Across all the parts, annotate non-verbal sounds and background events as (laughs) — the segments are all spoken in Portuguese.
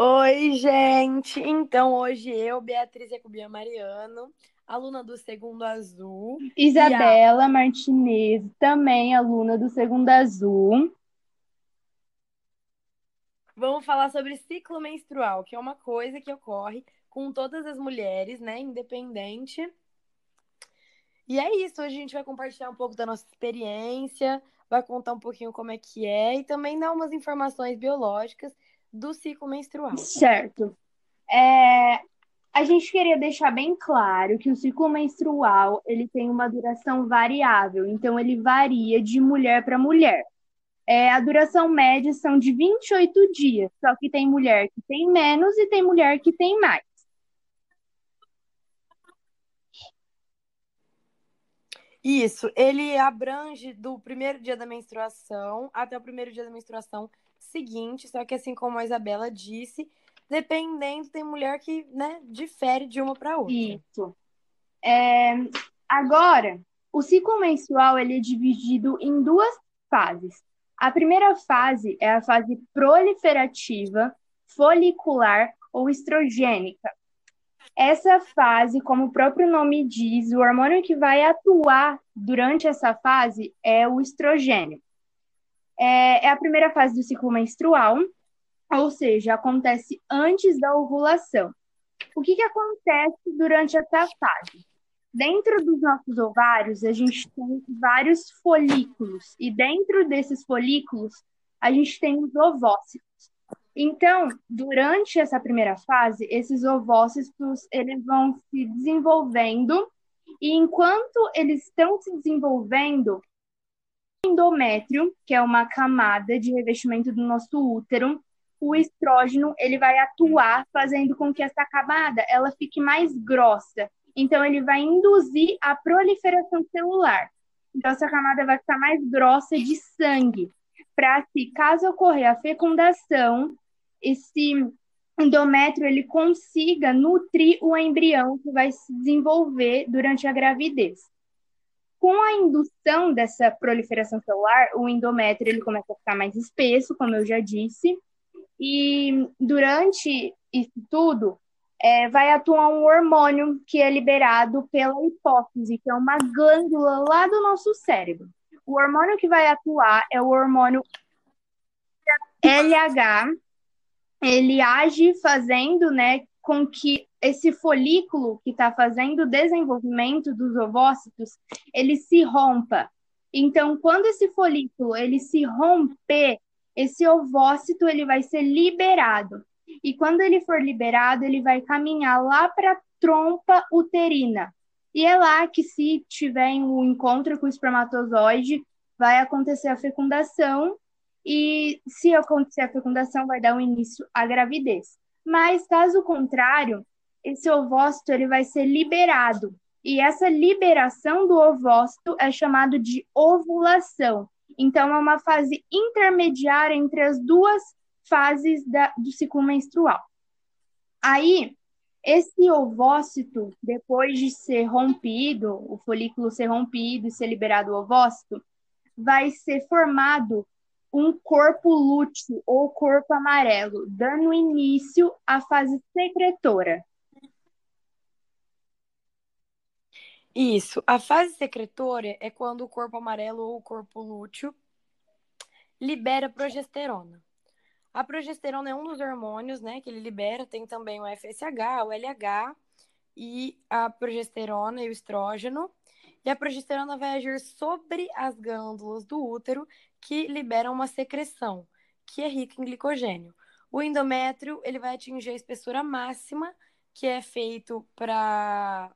Oi, gente! Então, hoje eu, Beatriz Jacobia Mariano, aluna do Segundo Azul. Isabela a... Martinez, também aluna do Segundo Azul. Vamos falar sobre ciclo menstrual, que é uma coisa que ocorre com todas as mulheres, né? Independente. E é isso, hoje a gente vai compartilhar um pouco da nossa experiência, vai contar um pouquinho como é que é e também dar umas informações biológicas do ciclo menstrual. Certo. É, a gente queria deixar bem claro que o ciclo menstrual ele tem uma duração variável, então ele varia de mulher para mulher. É, a duração média são de 28 dias, só que tem mulher que tem menos e tem mulher que tem mais. Isso, ele abrange do primeiro dia da menstruação até o primeiro dia da menstruação seguinte, só que assim como a Isabela disse, dependendo, tem mulher que, né, difere de uma para outra. Isso. É, agora, o ciclo menstrual ele é dividido em duas fases. A primeira fase é a fase proliferativa, folicular ou estrogênica. Essa fase, como o próprio nome diz, o hormônio que vai atuar durante essa fase é o estrogênio é, é a primeira fase do ciclo menstrual, ou seja, acontece antes da ovulação. O que, que acontece durante essa fase? Dentro dos nossos ovários, a gente tem vários folículos, e dentro desses folículos, a gente tem os ovócitos. Então, durante essa primeira fase, esses ovócitos eles vão se desenvolvendo, e enquanto eles estão se desenvolvendo, endométrio, que é uma camada de revestimento do nosso útero, o estrógeno ele vai atuar fazendo com que essa camada ela fique mais grossa. Então ele vai induzir a proliferação celular. Então essa camada vai ficar mais grossa de sangue, para se caso ocorrer a fecundação, esse endométrio ele consiga nutrir o embrião que vai se desenvolver durante a gravidez. Com a indução dessa proliferação celular, o endométrio ele começa a ficar mais espesso, como eu já disse, e durante isso tudo, é, vai atuar um hormônio que é liberado pela hipófise, que é uma glândula lá do nosso cérebro. O hormônio que vai atuar é o hormônio LH. Ele age fazendo, né, com que esse folículo que está fazendo o desenvolvimento dos ovócitos, ele se rompa. Então, quando esse folículo ele se romper, esse ovócito ele vai ser liberado. E quando ele for liberado, ele vai caminhar lá para a trompa uterina. E é lá que, se tiver um encontro com o espermatozoide, vai acontecer a fecundação. E se acontecer a fecundação, vai dar o um início à gravidez. Mas, caso contrário, esse ovócito ele vai ser liberado. E essa liberação do ovócito é chamado de ovulação. Então, é uma fase intermediária entre as duas fases da, do ciclo menstrual. Aí, esse ovócito, depois de ser rompido, o folículo ser rompido e ser liberado o ovócito, vai ser formado um corpo lúteo ou corpo amarelo, dando início à fase secretora. Isso. A fase secretora é quando o corpo amarelo ou o corpo lúteo libera progesterona. A progesterona é um dos hormônios, né, que ele libera, tem também o FSH, o LH e a progesterona e o estrógeno. E a progesterona vai agir sobre as glândulas do útero que liberam uma secreção, que é rica em glicogênio. O endométrio, ele vai atingir a espessura máxima, que é feito para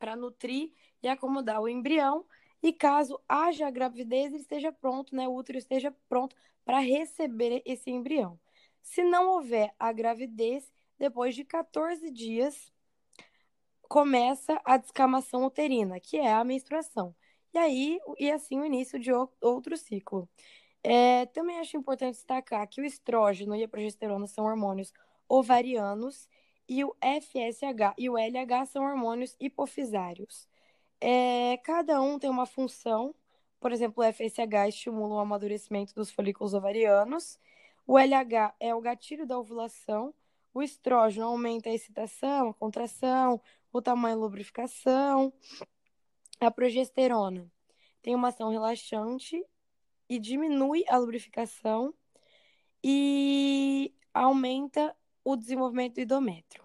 para nutrir e acomodar o embrião. E caso haja gravidez, ele esteja pronto, né, o útero esteja pronto para receber esse embrião. Se não houver a gravidez, depois de 14 dias, começa a descamação uterina, que é a menstruação. E aí, e assim o início de outro ciclo. É, também acho importante destacar que o estrógeno e a progesterona são hormônios ovarianos e o FSH e o LH são hormônios hipofisários. É, cada um tem uma função, por exemplo, o FSH estimula o amadurecimento dos folículos ovarianos, O LH é o gatilho da ovulação. O estrógeno aumenta a excitação, a contração, o tamanho e lubrificação. A progesterona tem uma ação relaxante e diminui a lubrificação e aumenta o desenvolvimento do endométrio.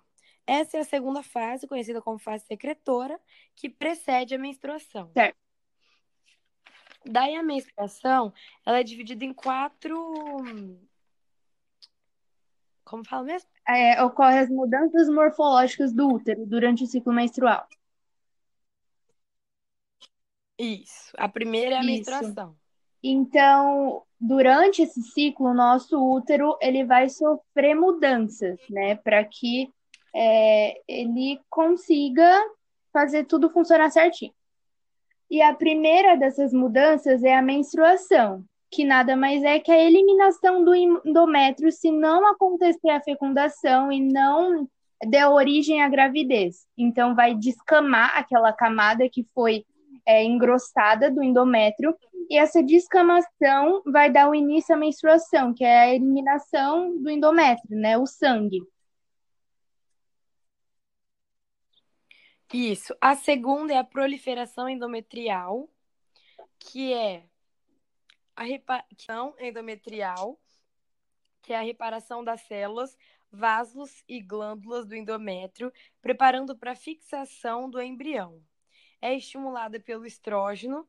Essa é a segunda fase, conhecida como fase secretora, que precede a menstruação. Certo. Daí a menstruação, ela é dividida em quatro. Como fala mesmo? É, ocorre as mudanças morfológicas do útero durante o ciclo menstrual. Isso. A primeira é a Isso. menstruação. Então, durante esse ciclo, o nosso útero ele vai sofrer mudanças, né, para que é, ele consiga fazer tudo funcionar certinho. E a primeira dessas mudanças é a menstruação, que nada mais é que a eliminação do endométrio se não acontecer a fecundação e não der origem à gravidez. Então, vai descamar aquela camada que foi é, engrossada do endométrio, e essa descamação vai dar o início à menstruação, que é a eliminação do endométrio, né, o sangue. Isso. A segunda é a proliferação endometrial, que é a reparação endometrial, que é a reparação das células, vasos e glândulas do endométrio, preparando para a fixação do embrião. É estimulada pelo estrógeno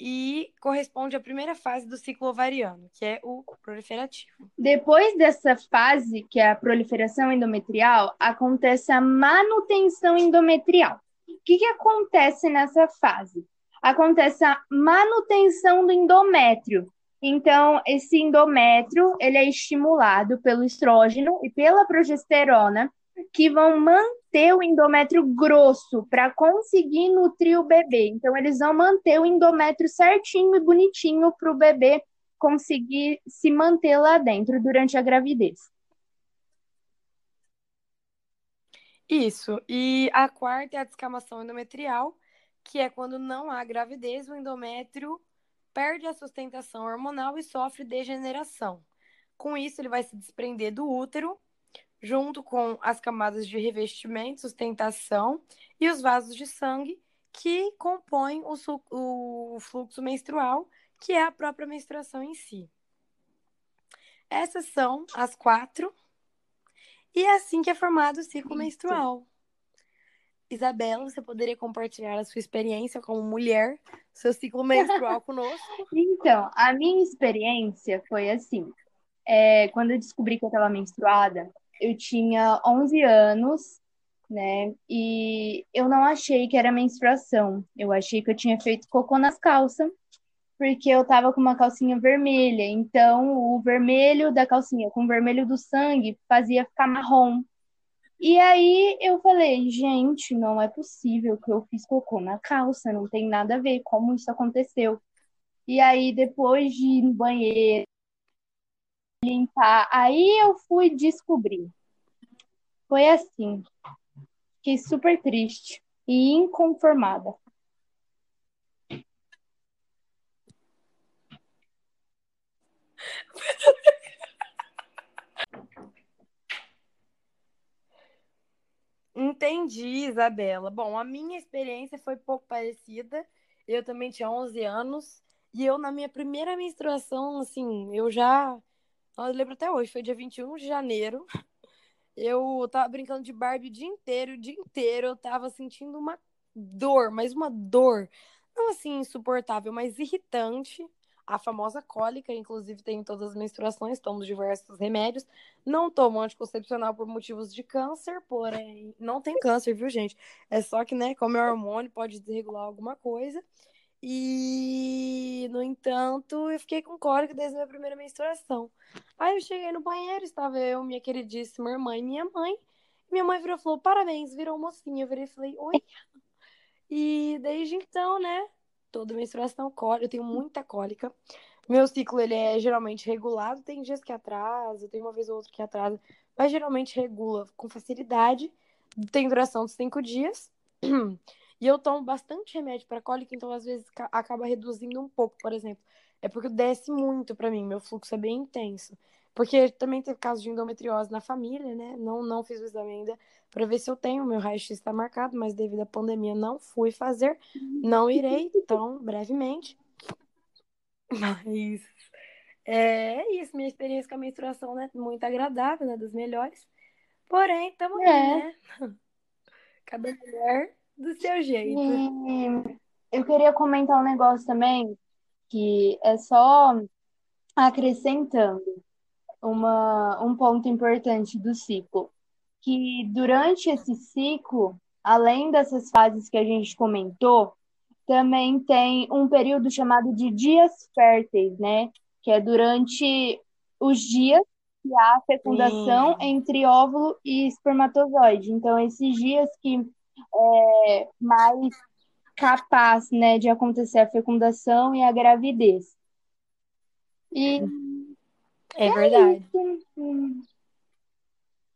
e corresponde à primeira fase do ciclo ovariano, que é o proliferativo. Depois dessa fase, que é a proliferação endometrial, acontece a manutenção endometrial. O que, que acontece nessa fase? Acontece a manutenção do endométrio. Então, esse endométrio ele é estimulado pelo estrógeno e pela progesterona, que vão manter o endométrio grosso para conseguir nutrir o bebê. Então, eles vão manter o endométrio certinho e bonitinho para o bebê conseguir se manter lá dentro durante a gravidez. Isso. E a quarta é a descamação endometrial, que é quando não há gravidez, o endométrio perde a sustentação hormonal e sofre degeneração. Com isso, ele vai se desprender do útero junto com as camadas de revestimento, sustentação e os vasos de sangue que compõem o, o fluxo menstrual, que é a própria menstruação em si. Essas são as quatro. E é assim que é formado o ciclo Isso. menstrual. Isabela, você poderia compartilhar a sua experiência como mulher, seu ciclo menstrual (laughs) conosco? Então, a minha experiência foi assim. É, quando eu descobri que eu estava menstruada, eu tinha 11 anos, né? E eu não achei que era menstruação. Eu achei que eu tinha feito cocô nas calças, porque eu tava com uma calcinha vermelha. Então, o vermelho da calcinha com o vermelho do sangue fazia ficar marrom. E aí eu falei, gente, não é possível que eu fiz cocô na calça, não tem nada a ver como isso aconteceu. E aí, depois de ir no banheiro, limpar. Aí eu fui descobrir. Foi assim. Fiquei super triste e inconformada. Entendi, Isabela. Bom, a minha experiência foi pouco parecida. Eu também tinha 11 anos. E eu, na minha primeira menstruação, assim, eu já eu lembro até hoje, foi dia 21 de janeiro. Eu tava brincando de Barbie o dia inteiro, o dia inteiro eu tava sentindo uma dor, mas uma dor. Não assim insuportável, mas irritante. A famosa cólica, inclusive tem em todas as menstruações, tomo diversos remédios. Não tomo anticoncepcional por motivos de câncer, porém, não tem câncer, viu, gente? É só que, né, como é hormônio, pode desregular alguma coisa. E, no entanto, eu fiquei com cólica desde a minha primeira menstruação. Aí eu cheguei no banheiro, estava eu, minha queridíssima irmã e minha mãe. Minha mãe virou e falou: parabéns, virou mocinha. Eu virei e falei: oi. E desde então, né, toda menstruação cólica, eu tenho muita cólica. Meu ciclo, ele é geralmente regulado, tem dias que atrasa, tem uma vez ou outra que atrasa, mas geralmente regula com facilidade. Tem duração de cinco dias. E eu tomo bastante remédio para cólica, então às vezes acaba reduzindo um pouco, por exemplo. É porque desce muito para mim, meu fluxo é bem intenso. Porque também teve caso de endometriose na família, né? Não, não fiz o exame ainda para ver se eu tenho. Meu raio-x está marcado, mas devido à pandemia não fui fazer. Não irei, então, brevemente. (laughs) Mas é, é isso. Minha experiência com a menstruação, né? Muito agradável, né? Das melhores. Porém, estamos é. aí, né? (laughs) Cada mulher do seu jeito. E eu queria comentar um negócio também, que é só acrescentando uma, um ponto importante do ciclo, que durante esse ciclo, além dessas fases que a gente comentou, também tem um período chamado de dias férteis, né? Que é durante os dias que há a fecundação Sim. entre óvulo e espermatozoide. Então, esses dias que é mais capaz, né, de acontecer a fecundação e a gravidez. E é, é verdade.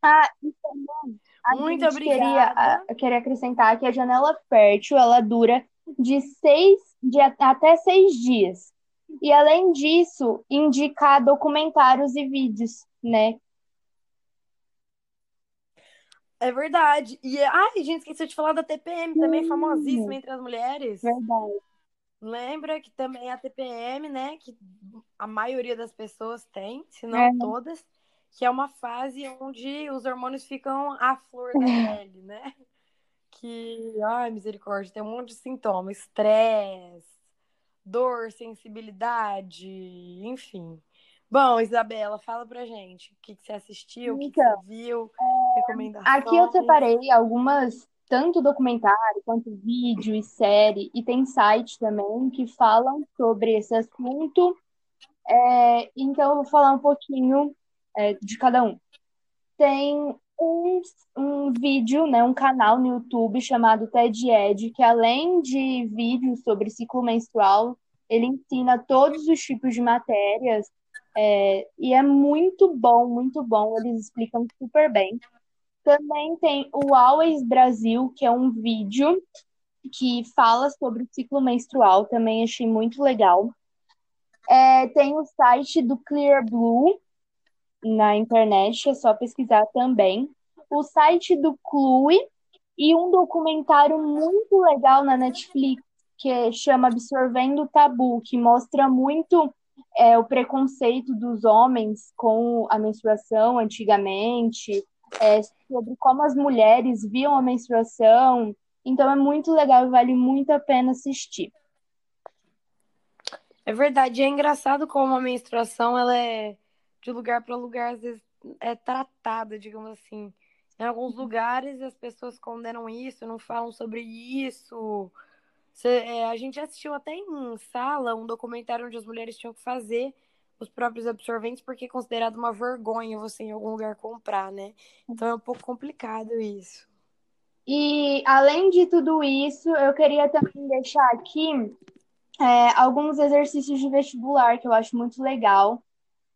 Ah, e também a Muito obrigada. Queria, queria acrescentar que a janela fértil ela dura de seis de até seis dias. E além disso, indicar documentários e vídeos, né? É verdade. E, ai, gente, esqueci de falar da TPM, também famosíssima entre as mulheres. Verdade. Lembra que também a TPM, né, que a maioria das pessoas tem, se não é. todas, que é uma fase onde os hormônios ficam à flor da (laughs) pele, né? Que, ai, misericórdia, tem um monte de sintomas, estresse, dor, sensibilidade, enfim. Bom, Isabela, fala pra gente o que, que você assistiu, o que, então, que você viu, é... recomendações. Aqui eu separei algumas tanto documentário quanto vídeo e série, e tem site também que falam sobre esse assunto. É, então, eu vou falar um pouquinho é, de cada um. Tem um, um vídeo, né, um canal no YouTube chamado TED Ed, que além de vídeos sobre ciclo menstrual, ele ensina todos os tipos de matérias, é, e é muito bom, muito bom, eles explicam super bem. Também tem o Always Brasil, que é um vídeo que fala sobre o ciclo menstrual, também achei muito legal. É, tem o site do Clear Blue na internet, é só pesquisar também. O site do Clue e um documentário muito legal na Netflix que chama Absorvendo o Tabu, que mostra muito é, o preconceito dos homens com a menstruação antigamente, é, sobre como as mulheres viam a menstruação. Então é muito legal e vale muito a pena assistir. É verdade, é engraçado como a menstruação ela é de lugar para lugar, às vezes é tratada, digamos assim. Em alguns lugares as pessoas condenam isso, não falam sobre isso. Cê, é, a gente assistiu até em sala um documentário onde as mulheres tinham que fazer os próprios absorventes, porque é considerado uma vergonha você em algum lugar comprar, né? Então é um pouco complicado isso. E além de tudo isso, eu queria também deixar aqui é, alguns exercícios de vestibular que eu acho muito legal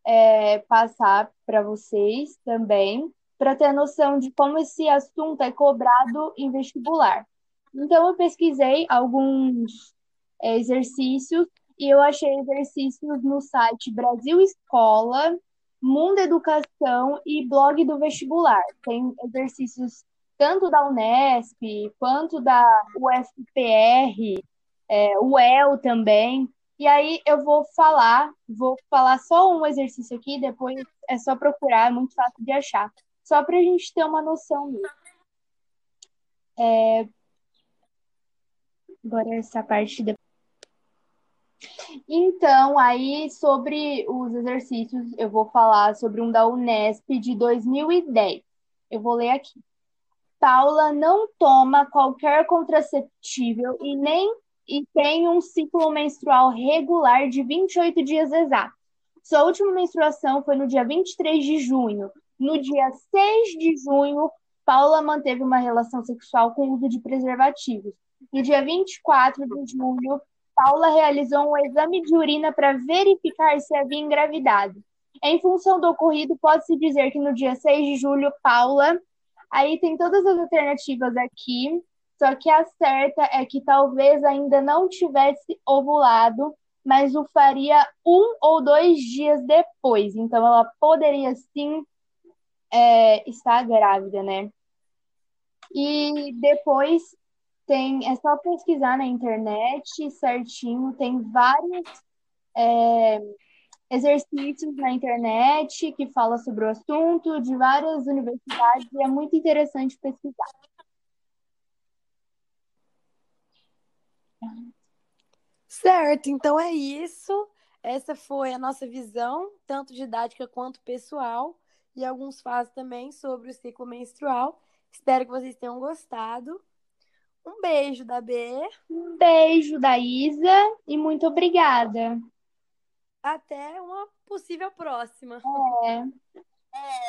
é, passar para vocês também, para ter noção de como esse assunto é cobrado em vestibular. Então, eu pesquisei alguns é, exercícios e eu achei exercícios no site Brasil Escola, Mundo Educação e Blog do Vestibular. Tem exercícios tanto da Unesp quanto da UFPR, é, UEL também. E aí eu vou falar, vou falar só um exercício aqui, depois é só procurar, é muito fácil de achar. Só para a gente ter uma noção disso. É... Agora essa parte depois. Então, aí sobre os exercícios, eu vou falar sobre um da Unesp de 2010. Eu vou ler aqui. Paula não toma qualquer contraceptível e nem e tem um ciclo menstrual regular de 28 dias exatos. Sua última menstruação foi no dia 23 de junho. No dia 6 de junho, Paula manteve uma relação sexual com uso de preservativos. No dia 24 de junho, Paula realizou um exame de urina para verificar se havia engravidado. Em função do ocorrido, pode-se dizer que no dia 6 de julho, Paula. Aí tem todas as alternativas aqui, só que a certa é que talvez ainda não tivesse ovulado mas o faria um ou dois dias depois. Então, ela poderia sim é, estar grávida, né? E depois tem, é só pesquisar na internet certinho, tem vários é, exercícios na internet que fala sobre o assunto, de várias universidades, e é muito interessante pesquisar. Certo, então é isso. Essa foi a nossa visão, tanto didática quanto pessoal, e alguns fatos também sobre o ciclo menstrual. Espero que vocês tenham gostado. Um beijo da B. Um beijo da Isa e muito obrigada. Até uma possível próxima. É. é.